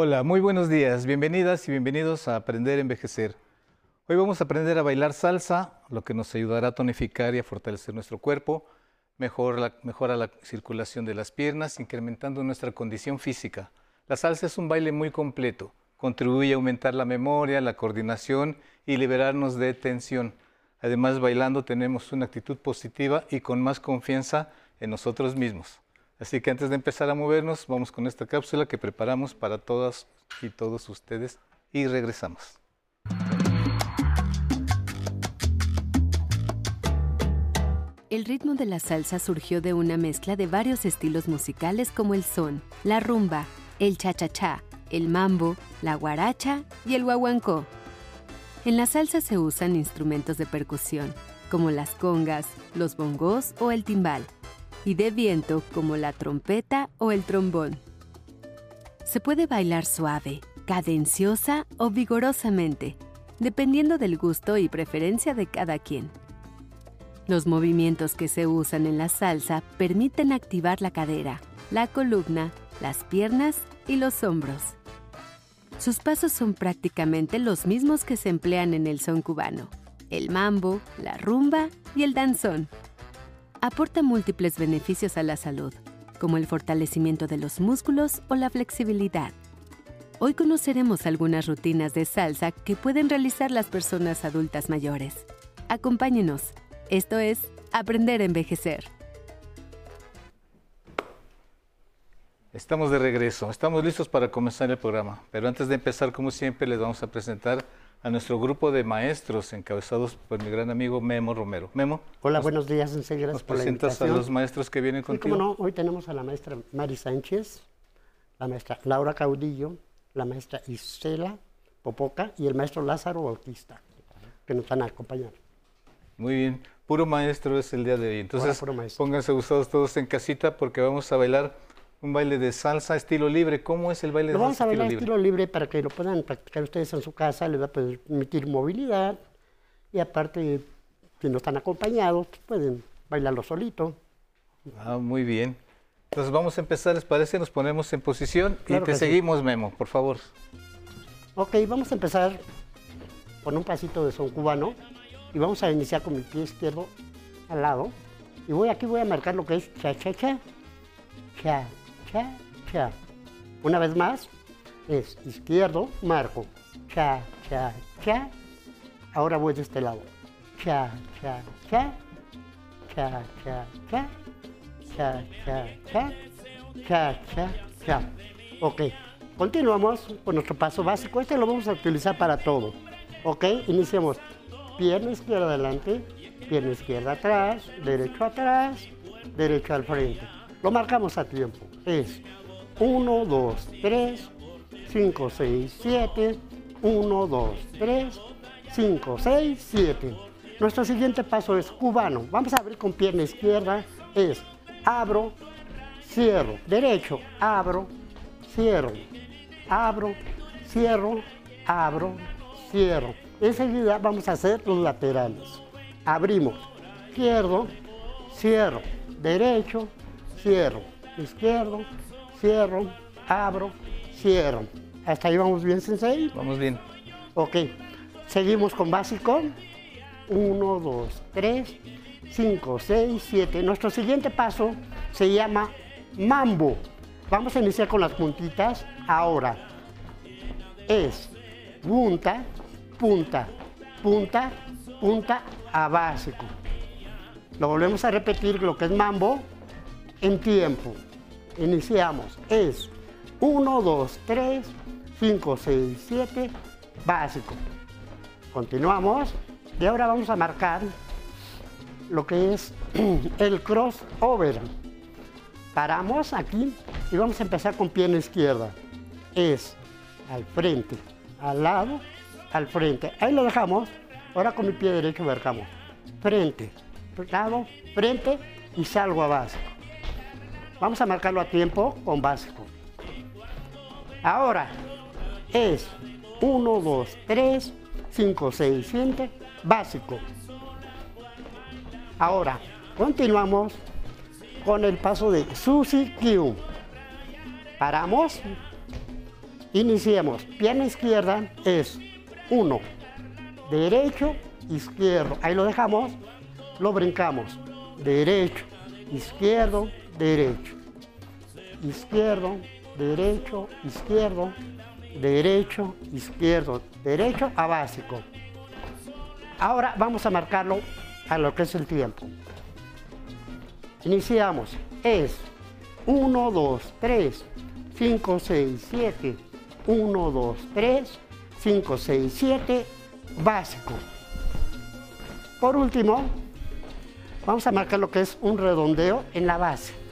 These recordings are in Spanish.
Hola, muy buenos días. Bienvenidas y bienvenidos a Aprender a Envejecer. Hoy vamos a aprender a bailar salsa, lo que nos ayudará a tonificar y a fortalecer nuestro cuerpo, mejora la circulación de las piernas, incrementando nuestra condición física. La salsa es un baile muy completo, contribuye a aumentar la memoria, la coordinación y liberarnos de tensión. Además, bailando tenemos una actitud positiva y con más confianza en nosotros mismos. Así que antes de empezar a movernos, vamos con esta cápsula que preparamos para todas y todos ustedes y regresamos. El ritmo de la salsa surgió de una mezcla de varios estilos musicales como el son, la rumba, el cha-cha-cha, el mambo, la guaracha y el guaguancó. En la salsa se usan instrumentos de percusión, como las congas, los bongos o el timbal y de viento como la trompeta o el trombón. Se puede bailar suave, cadenciosa o vigorosamente, dependiendo del gusto y preferencia de cada quien. Los movimientos que se usan en la salsa permiten activar la cadera, la columna, las piernas y los hombros. Sus pasos son prácticamente los mismos que se emplean en el son cubano, el mambo, la rumba y el danzón aporta múltiples beneficios a la salud, como el fortalecimiento de los músculos o la flexibilidad. Hoy conoceremos algunas rutinas de salsa que pueden realizar las personas adultas mayores. Acompáñenos. Esto es Aprender a Envejecer. Estamos de regreso, estamos listos para comenzar el programa, pero antes de empezar, como siempre, les vamos a presentar a nuestro grupo de maestros encabezados por mi gran amigo Memo Romero. Memo. Hola, buenos días, gracias ¿Nos presentas a los maestros que vienen contigo? Sí, cómo no, hoy tenemos a la maestra Mari Sánchez, la maestra Laura Caudillo, la maestra Isela Popoca y el maestro Lázaro Bautista, que nos van a acompañar. Muy bien, puro maestro es el día de hoy. Entonces, pónganse gustados todos en casita porque vamos a bailar un baile de salsa estilo libre. ¿Cómo es el baile de salsa vamos a bailar estilo libre para que lo puedan practicar ustedes en su casa, les va a permitir movilidad y aparte, si no están acompañados, pueden bailarlo solito. Ah, muy bien. Entonces vamos a empezar, ¿les parece? Nos ponemos en posición y te seguimos, Memo, por favor. Ok, vamos a empezar con un pasito de son cubano y vamos a iniciar con mi pie izquierdo al lado. Y voy aquí voy a marcar lo que es cha cha cha cha cha, cha. Una vez más, es izquierdo, marco, cha, cha, cha. Ahora voy de este lado. Cha, cha, cha, cha, cha, cha, cha, cha, cha, cha, cha, cha. Ok, continuamos con nuestro paso básico. Este lo vamos a utilizar para todo. Ok, iniciamos. Pierna izquierda adelante, pierna izquierda atrás, derecho atrás, derecho al frente. Lo marcamos a tiempo es 1, 2, 3, 5, 6, 7, 1, 2, 3, 5, 6, 7. Nuestro siguiente paso es cubano. Vamos a abrir con pierna izquierda. Es abro, cierro. Derecho, abro, cierro. Abro, cierro, abro, cierro. Enseguida vamos a hacer los laterales. Abrimos, izquierdo, cierro. Derecho, cierro izquierdo, cierro, abro, cierro. ¿Hasta ahí vamos bien, Sensei? Vamos bien. Ok, seguimos con básico. 1, 2, 3, 5, 6, 7. Nuestro siguiente paso se llama mambo. Vamos a iniciar con las puntitas. Ahora es punta, punta, punta, punta a básico. Lo volvemos a repetir, lo que es mambo en tiempo. Iniciamos. Es 1, 2, 3, 5, 6, 7, básico. Continuamos. Y ahora vamos a marcar lo que es el crossover. Paramos aquí y vamos a empezar con pierna izquierda. Es al frente, al lado, al frente. Ahí lo dejamos. Ahora con mi pie derecho marcamos. Frente, lado, frente y salgo a básico. Vamos a marcarlo a tiempo con básico. Ahora es 1, 2, 3, 5, 6, 7, básico. Ahora continuamos con el paso de Susi Q. Paramos Iniciemos. Pierna izquierda es 1, derecho, izquierdo. Ahí lo dejamos, lo brincamos. Derecho, izquierdo, derecho. Izquierdo, derecho, izquierdo, derecho, izquierdo, derecho a básico. Ahora vamos a marcarlo a lo que es el tiempo. Iniciamos. Es 1, 2, 3, 5, 6, 7. 1, 2, 3, 5, 6, 7. Básico. Por último, vamos a marcar lo que es un redondeo en la base.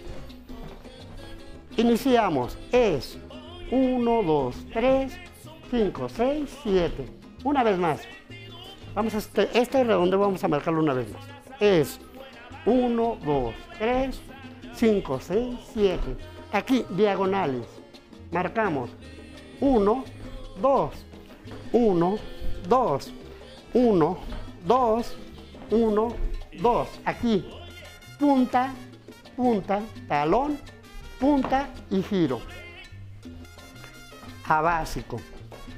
Iniciamos. Es 1, 2, 3, 5, 6, 7. Una vez más. Vamos a este, este redondeo vamos a marcarlo una vez más. Es 1, 2, 3, 5, 6, 7. Aquí, diagonales. Marcamos 1, 2, 1, 2, 1, 2, 1, 2. Aquí, punta, punta, talón, punta y giro. A básico.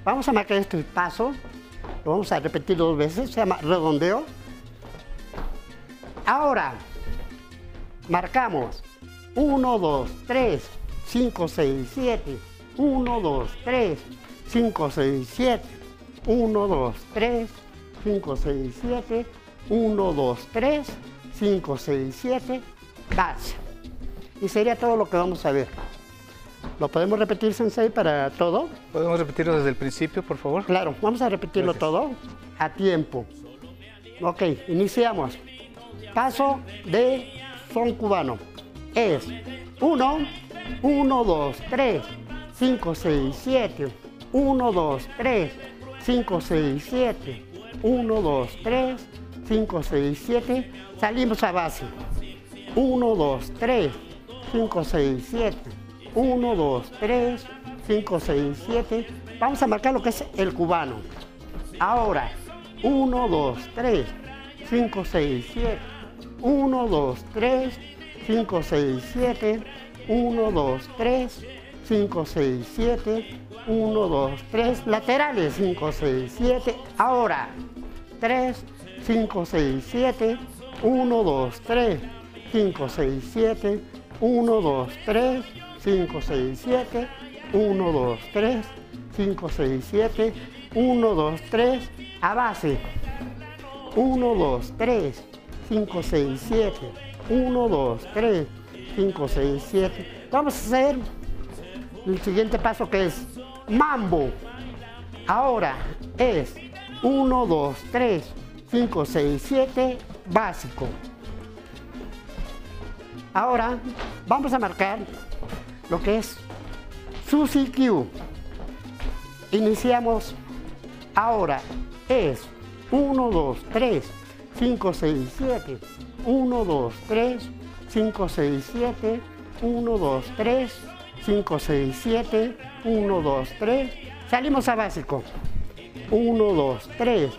Vamos a marcar este paso. Lo vamos a repetir dos veces. Se llama redondeo. Ahora, marcamos 1, 2, 3, 5, 6, 7. 1, 2, 3, 5, 6, 7. 1, 2, 3, 5, 6, 7. 1, 2, 3, 5, 6, 7. Base. Y sería todo lo que vamos a ver. ¿Lo podemos repetir, Sensei, para todo? ¿Podemos repetirlo desde el principio, por favor? Claro, vamos a repetirlo Gracias. todo a tiempo. Ok, iniciamos. Paso de son cubano. Es 1, 1, 2, 3, 5, 6, 7. 1, 2, 3, 5, 6, 7. 1, 2, 3, 5, 6, 7. Salimos a base. 1, 2, 3, 5, 6, 7. 1, 2, 3, 5, 6, 7. Vamos a marcar lo que es el cubano. Ahora, 1, 2, 3, 5, 6, 7. 1, 2, 3, 5, 6, 7. 1, 2, 3, 5, 6, 7. 1, 2, 3. Laterales, 5, 6, 7. Ahora, 3, 5, 6, 7. 1, 2, 3, 5, 6, 7. 1, 2, 3, 5, 6, 7. 1, 2, 3, 5, 6, 7. 1, 2, 3. A base. 1, 2, 3, 5, 6, 7. 1, 2, 3, 5, 6, 7. Vamos a hacer el siguiente paso que es mambo. Ahora es 1, 2, 3, 5, 6, 7, básico. Ahora vamos a marcar lo que es Susi Q. Iniciamos ahora. Es 1, 2, 3, 5, 6, 7. 1, 2, 3, 5, 6, 7. 1, 2, 3, 5, 6, 7. 1, 2, 3. Salimos a básico. 1, 2, 3,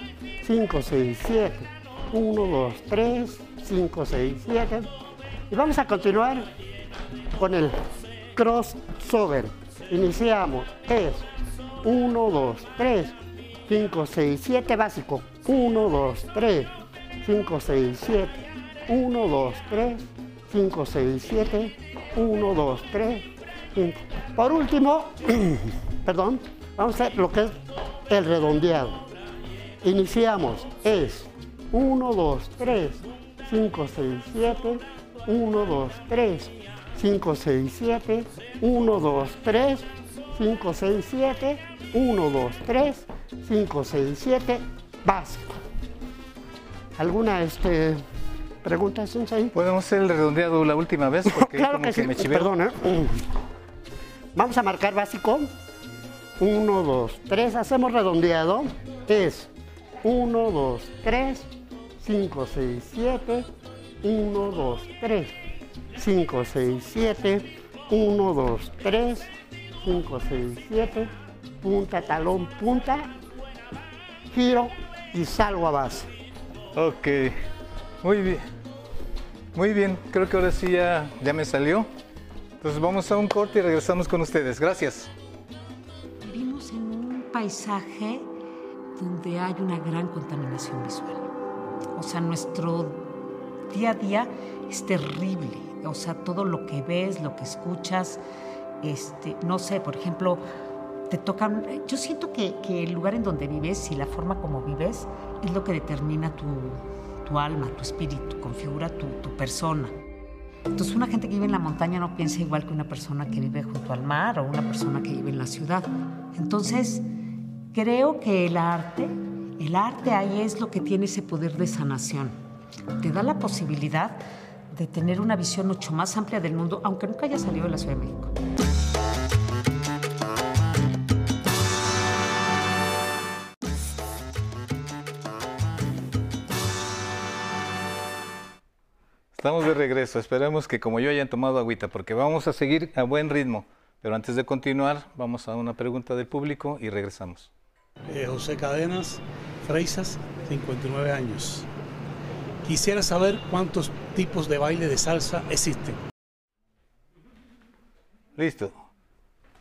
5, 6, 7. 1, 2, 3, 5, 6, 7. Y vamos a continuar con el crossover. Iniciamos. Es 1, 2, 3, 5, 6, 7 básico. 1, 2, 3, 5, 6, 7. 1, 2, 3, 5, 6, 7. 1, 2, 3, 5. Por último, perdón, vamos a hacer lo que es el redondeado. Iniciamos. Es 1, 2, 3, 5, 6, 7. 1, 2, 3, 5, 6, 7. 1, 2, 3, 5, 6, 7. 1, 2, 3, 5, 6, 7. Básico. ¿Alguna este, pregunta, Sensei? ¿Podemos hacer el redondeado la última vez? Porque claro como que sí. me chivé. Perdón, ¿eh? Vamos a marcar básico. 1, 2, 3. Hacemos redondeado. Es 1, 2, 3, 5, 6, 7. 1, 2, 3, 5, 6, 7. 1, 2, 3, 5, 6, 7. Punta, talón, punta. Giro y salgo a base. Ok, muy bien. Muy bien, creo que ahora sí ya, ya me salió. Entonces vamos a un corte y regresamos con ustedes. Gracias. paisaje donde hay una gran contaminación visual. O sea, nuestro día a día es terrible. O sea, todo lo que ves, lo que escuchas, este, no sé, por ejemplo, te tocan... Yo siento que, el lugar en donde vives y la forma como vives es lo que determina tu, alma, tu espíritu, configura tu, tu persona. Entonces una gente que vive en la montaña no piensa igual que una persona que vive junto al mar o una persona que vive en la ciudad. Entonces creo que el arte, el arte ahí es lo que tiene ese poder de sanación. Te da la posibilidad de tener una visión mucho más amplia del mundo, aunque nunca haya salido de la Ciudad de México. Estamos de regreso. Esperemos que como yo hayan tomado agüita, porque vamos a seguir a buen ritmo. Pero antes de continuar, vamos a una pregunta del público y regresamos. Eh, José Cadenas, Freisas, 59 años. Quisiera saber cuántos tipos de baile de salsa existen. Listo.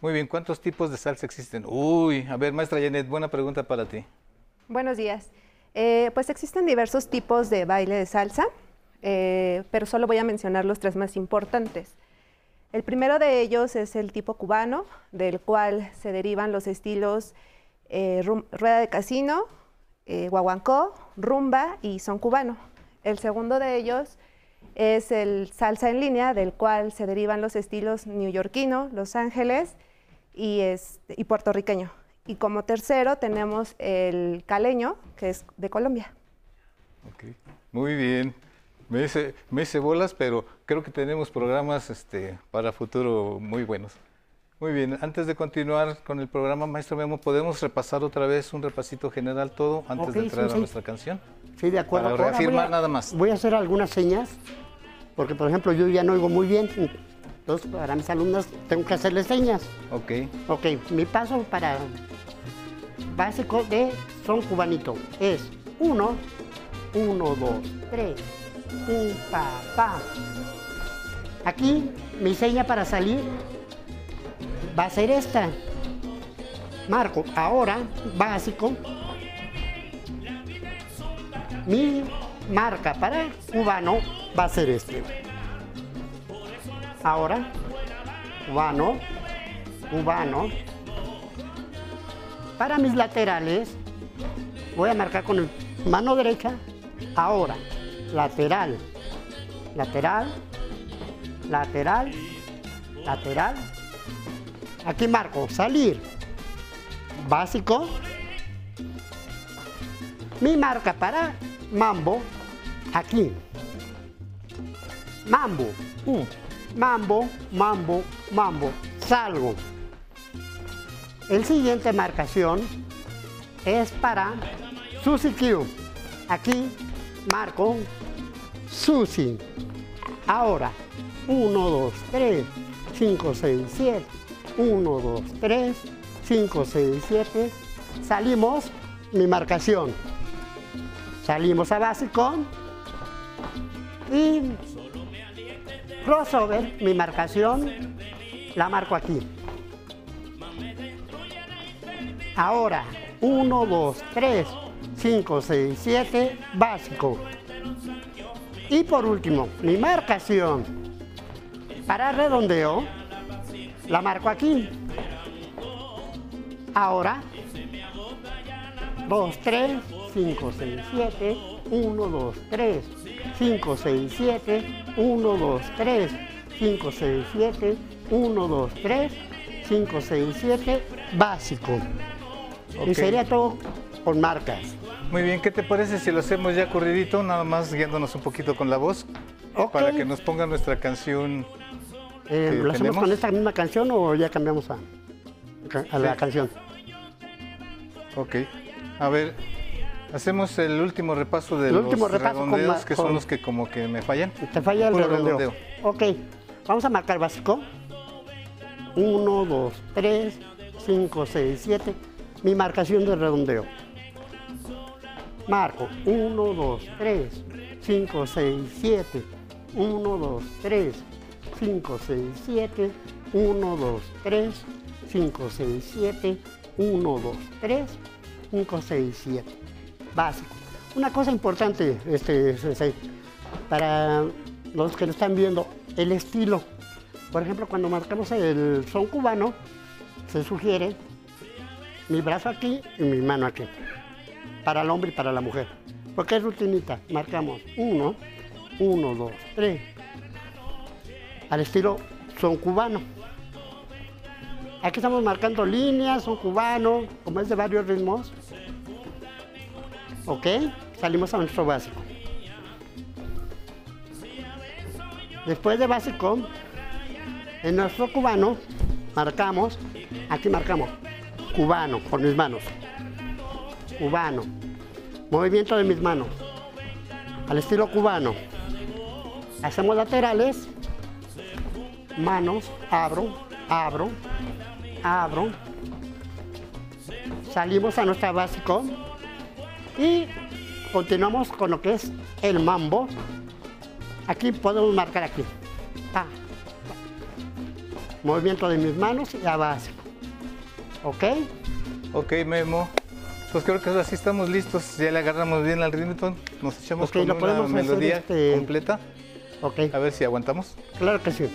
Muy bien, ¿cuántos tipos de salsa existen? Uy, a ver, maestra Janet, buena pregunta para ti. Buenos días. Eh, pues existen diversos tipos de baile de salsa. Eh, pero solo voy a mencionar los tres más importantes. El primero de ellos es el tipo cubano, del cual se derivan los estilos eh, rueda de casino, eh, guaguancó, rumba y son cubano. El segundo de ellos es el salsa en línea, del cual se derivan los estilos neoyorquino, Los Ángeles y, y puertorriqueño. Y como tercero tenemos el caleño, que es de Colombia. Muy bien. Me hice, me bolas, pero creo que tenemos programas este, para futuro muy buenos. Muy bien, antes de continuar con el programa, maestro Memo, ¿podemos repasar otra vez un repasito general todo antes de entrar a nuestra canción? Sí, de acuerdo. Para reafirmar nada más. Voy a hacer algunas señas, porque por ejemplo yo ya no oigo muy bien, entonces para mis alumnos tengo que hacerles señas. Ok. Ok, mi paso para básico de son cubanito es uno, uno, dos, tres, un, pa, pa. Aquí mi seña para salir va a ser esta. Marco, ahora, básico. Mi marca para cubano va a ser este. Ahora, cubano, cubano. Para mis laterales, voy a marcar con el mano derecha, ahora lateral, lateral, lateral, lateral. Aquí marco salir, básico. Mi marca para mambo, aquí. Mambo, mambo, mambo, mambo, salgo. El siguiente marcación es para Susi Q. Aquí marco Susi. Ahora, 1, 2, 3, 5, 6, 7. 1, 2, 3, 5, 6, 7. Salimos, mi marcación. Salimos a básico. Y crossover, mi marcación, la marco aquí. Ahora, 1, 2, 3, 5, 6, 7, básico. Y por último, mi marcación para redondeo la marco aquí. Ahora, 2, 3, 5, 6, 7, 1, 2, 3, 5, 6, 7, 1, 2, 3, 5, 6, 7, 1, 2, 3, 5, 6, 7, básico. Y sería todo con marcas. Muy bien, ¿qué te parece si lo hacemos ya corridito, nada más guiándonos un poquito con la voz? Para que nos ponga nuestra canción. Eh, ¿Lo hacemos con esta misma canción o ya cambiamos a, a la canción? Ok. A ver, hacemos el último repaso de los redondeos, que son los que como que me fallan. Te falla el redondeo. Ok, vamos a marcar básico. 1, 2, 3, 5, 6, 7. Mi marcación de redondeo. Marco 1, 2, 3, 5, 6, 7. 1, 2, 3, 5, 6, 7. 1, 2, 3, 5, 6, 7. 1, 2, 3, 5, 6, 7. Básico. Una cosa importante, este, sensei, para los que lo están viendo, el estilo. Por ejemplo, cuando marcamos el son cubano, se sugiere mi brazo aquí y mi mano aquí, para el hombre y para la mujer. Porque es rutinita, marcamos 1, 1, 2, 3, al estilo son cubano. Aquí estamos marcando líneas, son cubano, como es de varios ritmos. ¿Ok? Salimos a nuestro básico. Después de básico, en nuestro cubano marcamos, aquí marcamos, cubano, con mis manos. Cubano. Movimiento de mis manos. Al estilo cubano. Hacemos laterales, manos, abro, abro, abro. Salimos a nuestra básico y continuamos con lo que es el mambo. Aquí podemos marcar aquí. Pa, pa. Movimiento de mis manos y a básico. ¿Ok? Ok, Memo. Pues creo que así estamos listos. Ya le agarramos bien al ritmo. Nos echamos con una melodía este- completa. Ok. A ver si aguantamos. Claro que sí.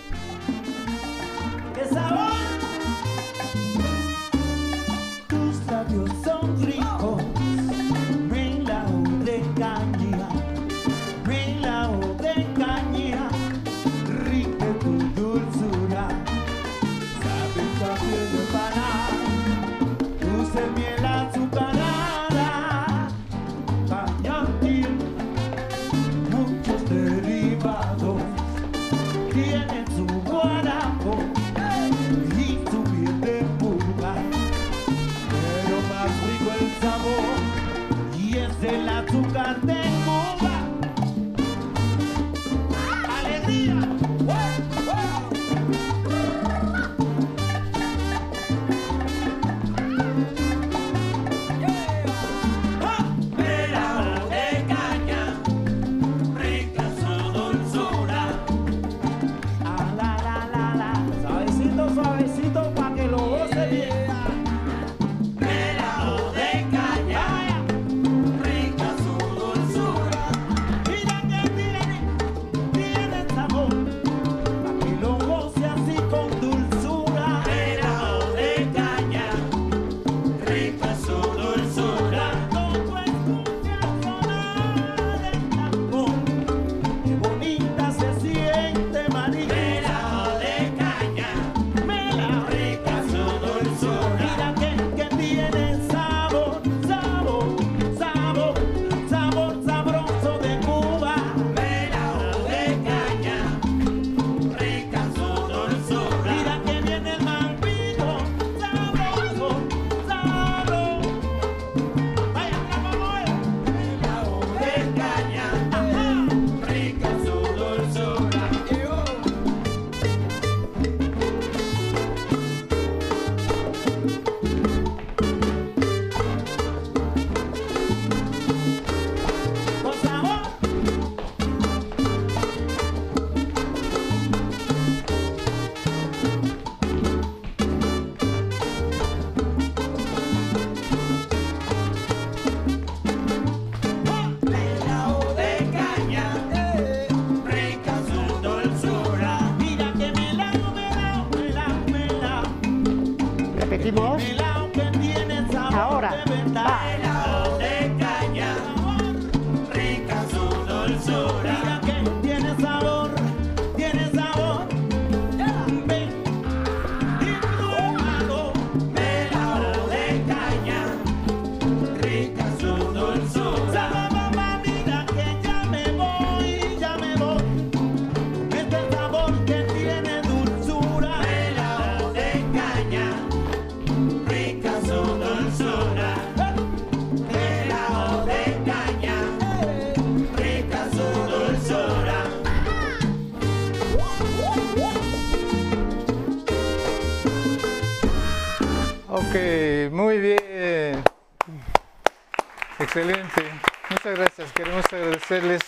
Excelente. Muchas gracias. Queremos agradecerles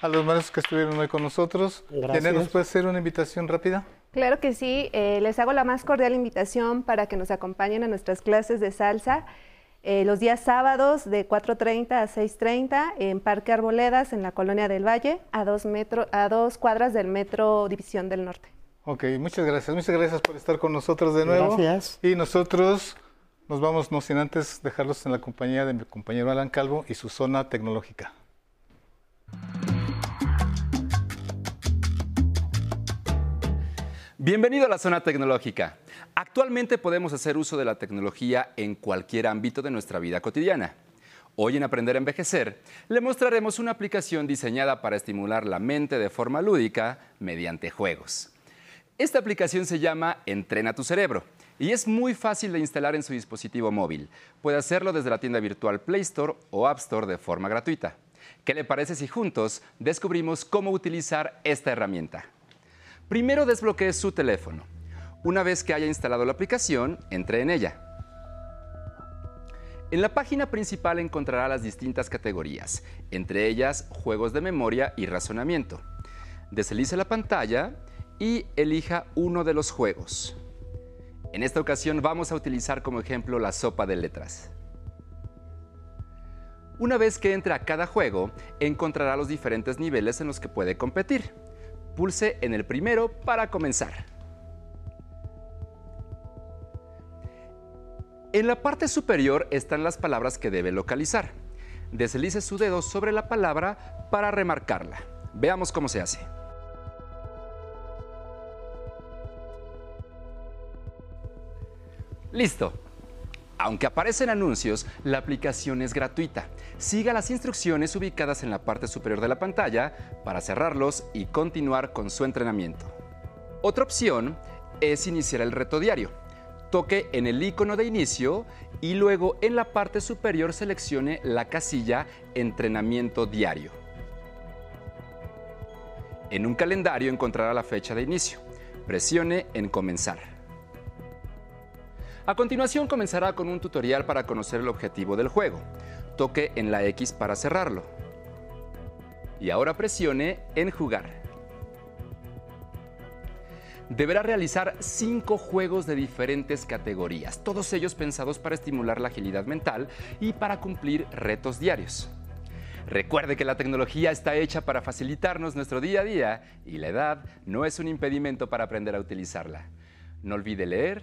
a los maestros que estuvieron hoy con nosotros. Gracias. ¿nos puede hacer una invitación rápida? Claro que sí, eh, les hago la más cordial invitación para que nos acompañen a nuestras clases de salsa eh, los días sábados de 4.30 a 6.30 en Parque Arboledas, en la Colonia del Valle, a dos, metro, a dos cuadras del Metro División del Norte. Ok, muchas gracias. Muchas gracias por estar con nosotros de nuevo. Gracias. Y nosotros nos vamos, no sin antes dejarlos en la compañía de mi compañero Alan Calvo y su zona tecnológica. Bienvenido a la zona tecnológica. Actualmente podemos hacer uso de la tecnología en cualquier ámbito de nuestra vida cotidiana. Hoy en Aprender a Envejecer le mostraremos una aplicación diseñada para estimular la mente de forma lúdica mediante juegos. Esta aplicación se llama Entrena tu cerebro y es muy fácil de instalar en su dispositivo móvil. Puede hacerlo desde la tienda virtual Play Store o App Store de forma gratuita. ¿Qué le parece si juntos descubrimos cómo utilizar esta herramienta? Primero desbloquee su teléfono. Una vez que haya instalado la aplicación, entre en ella. En la página principal encontrará las distintas categorías, entre ellas juegos de memoria y razonamiento. Deslice la pantalla y elija uno de los juegos. En esta ocasión vamos a utilizar como ejemplo la sopa de letras. Una vez que entre a cada juego, encontrará los diferentes niveles en los que puede competir. Pulse en el primero para comenzar. En la parte superior están las palabras que debe localizar. Deslice su dedo sobre la palabra para remarcarla. Veamos cómo se hace. Listo. Aunque aparecen anuncios, la aplicación es gratuita. Siga las instrucciones ubicadas en la parte superior de la pantalla para cerrarlos y continuar con su entrenamiento. Otra opción es iniciar el reto diario. Toque en el icono de inicio y luego en la parte superior seleccione la casilla Entrenamiento diario. En un calendario encontrará la fecha de inicio. Presione en Comenzar. A continuación comenzará con un tutorial para conocer el objetivo del juego. Toque en la X para cerrarlo. Y ahora presione en Jugar. Deberá realizar cinco juegos de diferentes categorías, todos ellos pensados para estimular la agilidad mental y para cumplir retos diarios. Recuerde que la tecnología está hecha para facilitarnos nuestro día a día y la edad no es un impedimento para aprender a utilizarla. No olvide leer,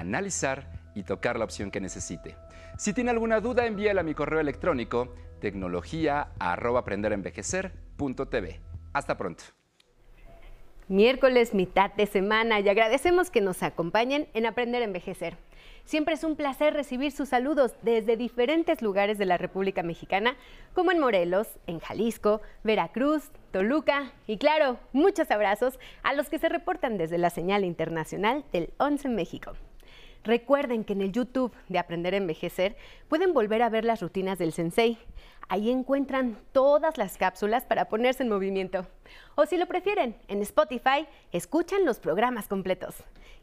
analizar y tocar la opción que necesite. Si tiene alguna duda, envíela a mi correo electrónico tecnología@aprenderenvejecer.tv. Hasta pronto. Miércoles, mitad de semana y agradecemos que nos acompañen en Aprender a Envejecer. Siempre es un placer recibir sus saludos desde diferentes lugares de la República Mexicana, como en Morelos, en Jalisco, Veracruz, Toluca y claro, muchos abrazos a los que se reportan desde la señal internacional del 11 México. Recuerden que en el YouTube de Aprender a Envejecer pueden volver a ver las rutinas del Sensei. Ahí encuentran todas las cápsulas para ponerse en movimiento. O si lo prefieren, en Spotify escuchan los programas completos.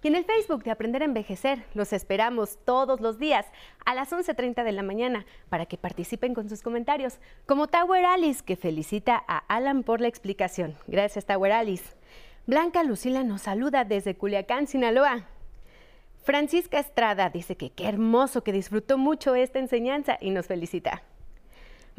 Y en el Facebook de Aprender a Envejecer los esperamos todos los días a las 11.30 de la mañana para que participen con sus comentarios, como Tower Alice que felicita a Alan por la explicación. Gracias Tower Alice. Blanca Lucila nos saluda desde Culiacán, Sinaloa. Francisca Estrada dice que qué hermoso, que disfrutó mucho esta enseñanza y nos felicita.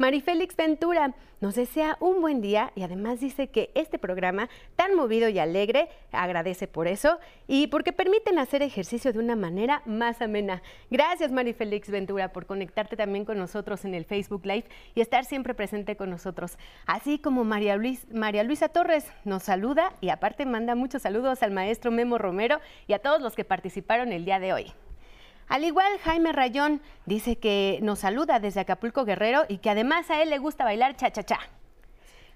Marifélix Ventura nos desea un buen día y además dice que este programa tan movido y alegre agradece por eso y porque permiten hacer ejercicio de una manera más amena. Gracias Marifélix Ventura por conectarte también con nosotros en el Facebook Live y estar siempre presente con nosotros. Así como María, María Luisa Torres nos saluda y aparte manda muchos saludos al maestro Memo Romero y a todos los que participaron el día de hoy. Al igual, Jaime Rayón dice que nos saluda desde Acapulco Guerrero y que además a él le gusta bailar cha-cha-cha.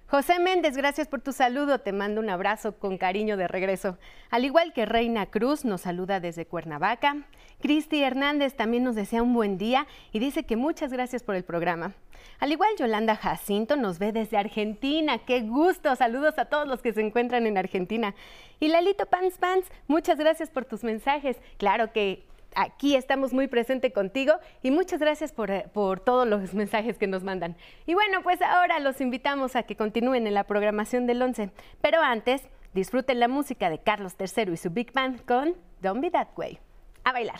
José Méndez, gracias por tu saludo. Te mando un abrazo con cariño de regreso. Al igual que Reina Cruz, nos saluda desde Cuernavaca. Cristi Hernández también nos desea un buen día y dice que muchas gracias por el programa. Al igual, Yolanda Jacinto nos ve desde Argentina. ¡Qué gusto! Saludos a todos los que se encuentran en Argentina. Y Lalito Pants Pants, muchas gracias por tus mensajes. Claro que aquí estamos muy presente contigo y muchas gracias por, eh, por, todos los mensajes que nos mandan. Y bueno, pues ahora los invitamos a que continúen en la programación del 11. Pero antes, Disfruten la música de Carlos III y su Big Band con Don't Be That Way. A bailar.